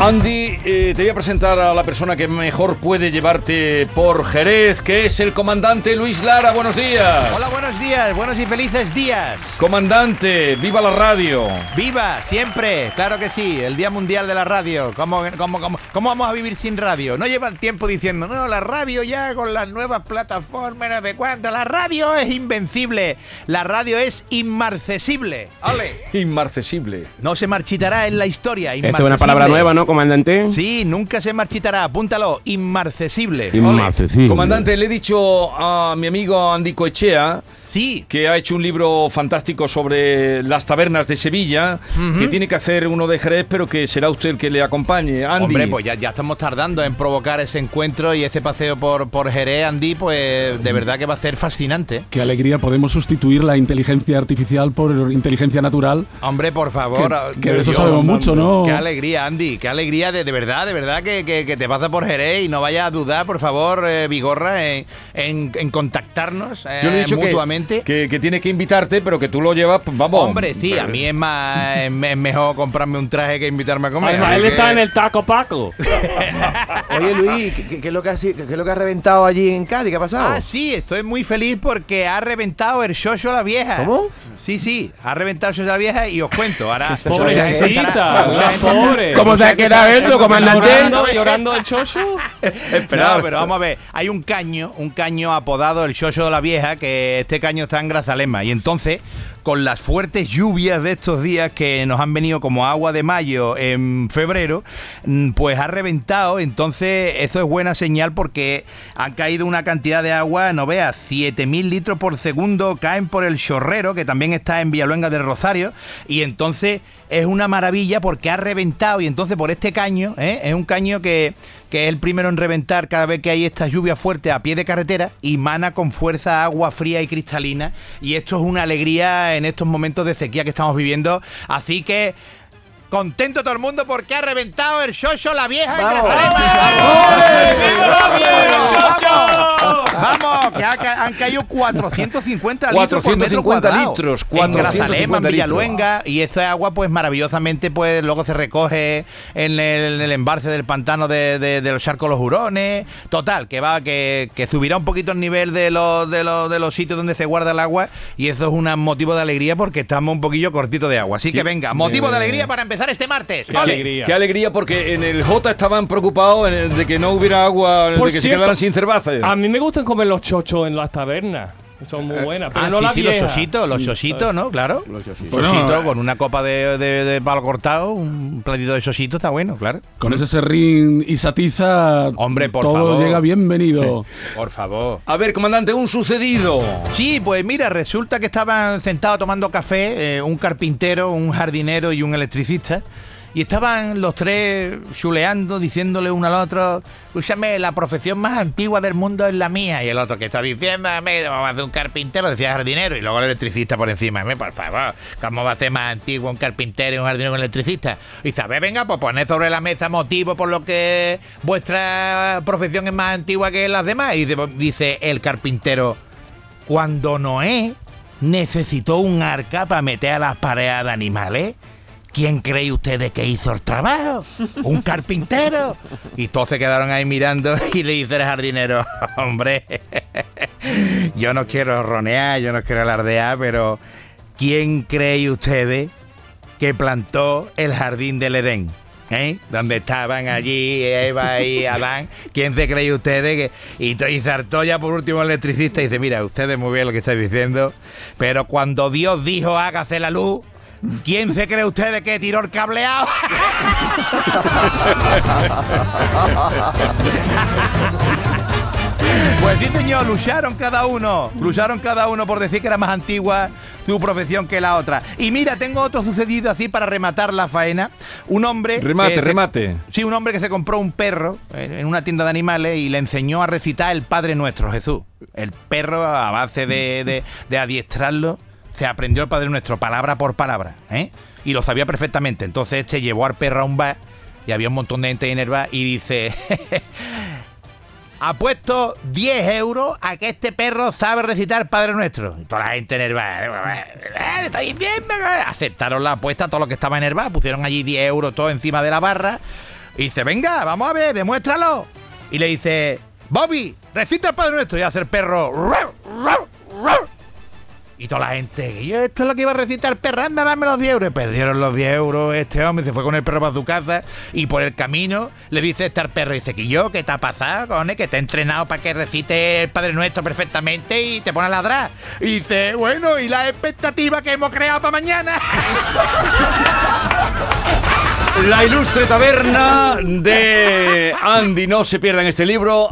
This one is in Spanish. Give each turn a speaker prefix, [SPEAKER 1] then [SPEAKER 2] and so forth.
[SPEAKER 1] Andy, eh, te voy a presentar a la persona que mejor puede llevarte por Jerez, que es el comandante Luis Lara. Buenos días.
[SPEAKER 2] Hola, buenos días, buenos y felices días.
[SPEAKER 1] Comandante, viva la radio.
[SPEAKER 2] ¡Viva! Siempre, claro que sí, el Día Mundial de la Radio. ¿Cómo, cómo, cómo, cómo vamos a vivir sin radio? No llevan tiempo diciendo, no, la radio ya con las nuevas plataformas, no sé cuánto. La radio es invencible, la radio es inmarcesible. ¡Ole!
[SPEAKER 1] Inmarcesible.
[SPEAKER 2] No se marchitará en la historia.
[SPEAKER 3] Esa es una palabra nueva, ¿no, comandante?
[SPEAKER 2] Sí, nunca se marchitará, apúntalo, inmarcesible. Ole.
[SPEAKER 3] Inmarcesible.
[SPEAKER 1] Comandante, le he dicho a mi amigo Andy Coechea
[SPEAKER 2] Sí,
[SPEAKER 1] que ha hecho un libro fantástico sobre las tabernas de Sevilla, que tiene que hacer uno de Jerez, pero que será usted el que le acompañe. Andy.
[SPEAKER 2] Hombre, pues ya, ya estamos tardando en provocar ese encuentro y ese paseo por, por Jerez, Andy, pues de verdad que va a ser fascinante.
[SPEAKER 4] Qué alegría, podemos sustituir la inteligencia artificial por inteligencia natural.
[SPEAKER 2] Hombre, por favor.
[SPEAKER 4] Que- que de
[SPEAKER 2] Dios,
[SPEAKER 4] eso sabemos mucho, ¿no?
[SPEAKER 2] Qué alegría, Andy, qué alegría, de, de verdad, de verdad que, que, que te pasa por Jerez y no vayas a dudar, por favor, eh, Vigorra, en, en- en contactarnos eh,
[SPEAKER 1] Yo le he dicho que-
[SPEAKER 2] mutuamente.
[SPEAKER 1] que, que tiene que invitarte, pero que tú lo llevas, pues, vamos.
[SPEAKER 2] Hombre, sí, a mí es más es me- es mejor comprarme un traje que invitarme a comer.
[SPEAKER 5] Además, él
[SPEAKER 2] que-
[SPEAKER 5] está en el taco Paco.
[SPEAKER 6] Oye Luis, ¿qué, es lo que ha, si- qué es lo que ha reventado allí en Cádiz? ¿Qué ha pasado?
[SPEAKER 2] Ah, sí, estoy muy feliz porque ha reventado el Shosho la vieja.
[SPEAKER 6] ¿Cómo?
[SPEAKER 2] Sí, sí, ha reventado el Shosho la vieja y os cuento. Ahora,
[SPEAKER 5] Pobrecita, la pobre.
[SPEAKER 3] ¿Cómo ha quedado eso, comandante?
[SPEAKER 5] Llorando, llorando el chocho.
[SPEAKER 2] No, pero vamos a ver, hay un caño, un caño apodado el Shosho de la Vieja, que este caño está en Grazalema. Y entonces, con las fuertes lluvias de estos días que nos han venido como agua de mayo en febrero, mm, pues ha reventado. Entonces, eso es buena señal porque han caído una cantidad de agua, no veas, 7.000 litros por segundo caen por el chorrero, que también está en Villaluenga del Rosario. Y entonces es una maravilla porque ha reventado. Y entonces, por este caño, ¿eh? es un caño que que es el primero en reventar cada vez que hay esta lluvia fuerte a pie de carretera y mana con fuerza agua fría y cristalina. Y esto es una alegría en estos momentos de sequía que estamos viviendo. Así que. Contento todo el mundo porque ha reventado el Shosho la vieja en
[SPEAKER 6] ¡Vamos!
[SPEAKER 2] Que ha ca- han caído 450 litros por metro
[SPEAKER 1] 450
[SPEAKER 2] cuadrado.
[SPEAKER 1] litros,
[SPEAKER 2] En Grazalema,
[SPEAKER 1] 450
[SPEAKER 2] en
[SPEAKER 1] litros.
[SPEAKER 2] Villaluenga. Y esa agua, pues maravillosamente, pues luego se recoge en el, en el embalse del pantano de, de, de los charcos Los Hurones. Total, que va, que, que subirá un poquito el nivel de los, de, los, de los sitios donde se guarda el agua. Y eso es un motivo de alegría porque estamos un poquillo cortito de agua. Así que venga, motivo de alegría para empezar este martes.
[SPEAKER 5] Qué
[SPEAKER 2] ¡Ole!
[SPEAKER 5] alegría.
[SPEAKER 1] Qué alegría porque en el J estaban preocupados de que no hubiera agua,
[SPEAKER 5] Por
[SPEAKER 1] de que se quedaran sin cervezas.
[SPEAKER 5] A mí me gustan comer los chochos en las tabernas. Son muy buenas. Pero
[SPEAKER 2] Ah,
[SPEAKER 5] no
[SPEAKER 2] sí,
[SPEAKER 5] la
[SPEAKER 2] sí, los
[SPEAKER 5] vieja.
[SPEAKER 2] sositos, los sositos, ¿no? Claro.
[SPEAKER 3] Los chositos.
[SPEAKER 4] Bueno,
[SPEAKER 2] Sosito
[SPEAKER 4] eh.
[SPEAKER 2] con una copa de, de- de palo cortado, un platito de sosito está bueno, claro.
[SPEAKER 4] Con ese serrín y satiza,
[SPEAKER 2] Hombre, por
[SPEAKER 4] todo
[SPEAKER 2] favor.
[SPEAKER 4] llega bienvenido.
[SPEAKER 2] Por favor.
[SPEAKER 1] A ver, comandante, un sucedido.
[SPEAKER 2] Sí, pues mira, resulta que estaban sentados tomando café eh, un carpintero, un jardinero y un electricista. Y estaban los tres chuleando, diciéndole uno al otro, escúchame, la profesión más antigua del mundo es la mía. Y el otro que está diciendo, "Me, vamos a hacer un carpintero, decía jardinero. Y luego el electricista por encima, "Me, por favor, ¿cómo va a ser más antiguo un carpintero y un jardinero un electricista? Y sabe, venga, pues poned sobre la mesa motivos por lo que vuestra profesión es más antigua que las demás. Y dice- dice el carpintero, cuando Noé necesitó un arca para meter a las parejas de animales, ¿quién cree ustedes que hizo el trabajo? ¿Un carpintero? Y todos se quedaron ahí mirando y le dice el jardinero, hombre, yo no quiero ronear, yo no quiero alardear, pero ¿quién cree ustedes que plantó el jardín del Edén? ¿Eh? Donde estaban allí Eva y Adán. ¿Quién se cree ustedes que.? Y, y saltó ya por último el electricista y dice: Mira, ustedes muy bien lo que estáis diciendo, pero cuando Dios dijo hágase la luz, ¿quién se cree ustedes que tiró el cableado? Pues sí, señor, lucharon cada uno. Lucharon cada uno por decir que era más antigua su profesión que la otra. Y mira, tengo otro sucedido así para rematar la faena. Un hombre.
[SPEAKER 1] Remate,
[SPEAKER 2] se-
[SPEAKER 1] remate.
[SPEAKER 2] Sí, un hombre que se compró un perro en una tienda de animales y le enseñó a recitar el Padre Nuestro, Jesús. El perro, a base de, de- de adiestrarlo, se aprendió el Padre Nuestro, palabra por palabra, ¿eh? Y lo sabía perfectamente. Entonces este llevó al perro a un bar y había un montón de gente en el bar y dice... Apuesto 10 euros a que este perro sabe recitar Padre Nuestro. Y toda la gente en el bar. "Eh, ¿Está diciendo? Aceptaron la apuesta, todos los que estaban en el bar. Pusieron allí 10 euros todo encima de la barra. Y dice, venga, vamos a ver, demuéstralo. Y le dice, Bobby, recita el Padre Nuestro. Y hace el perro. Y toda la gente, que yo esto es lo que iba a recitar el perro, anda, dame los 10 euros. Perdieron los 10 euros, este hombre se fue con el perro para su casa y por el camino le dice al perro, dice, que yo, ¿qué te ha pasado, cojones? Que te he entrenado para que recite el Padre Nuestro perfectamente y te pone a ladrar. Y dice, bueno, ¿y la expectativa que hemos creado para mañana?
[SPEAKER 1] La ilustre taberna de Andy. No se pierdan este libro.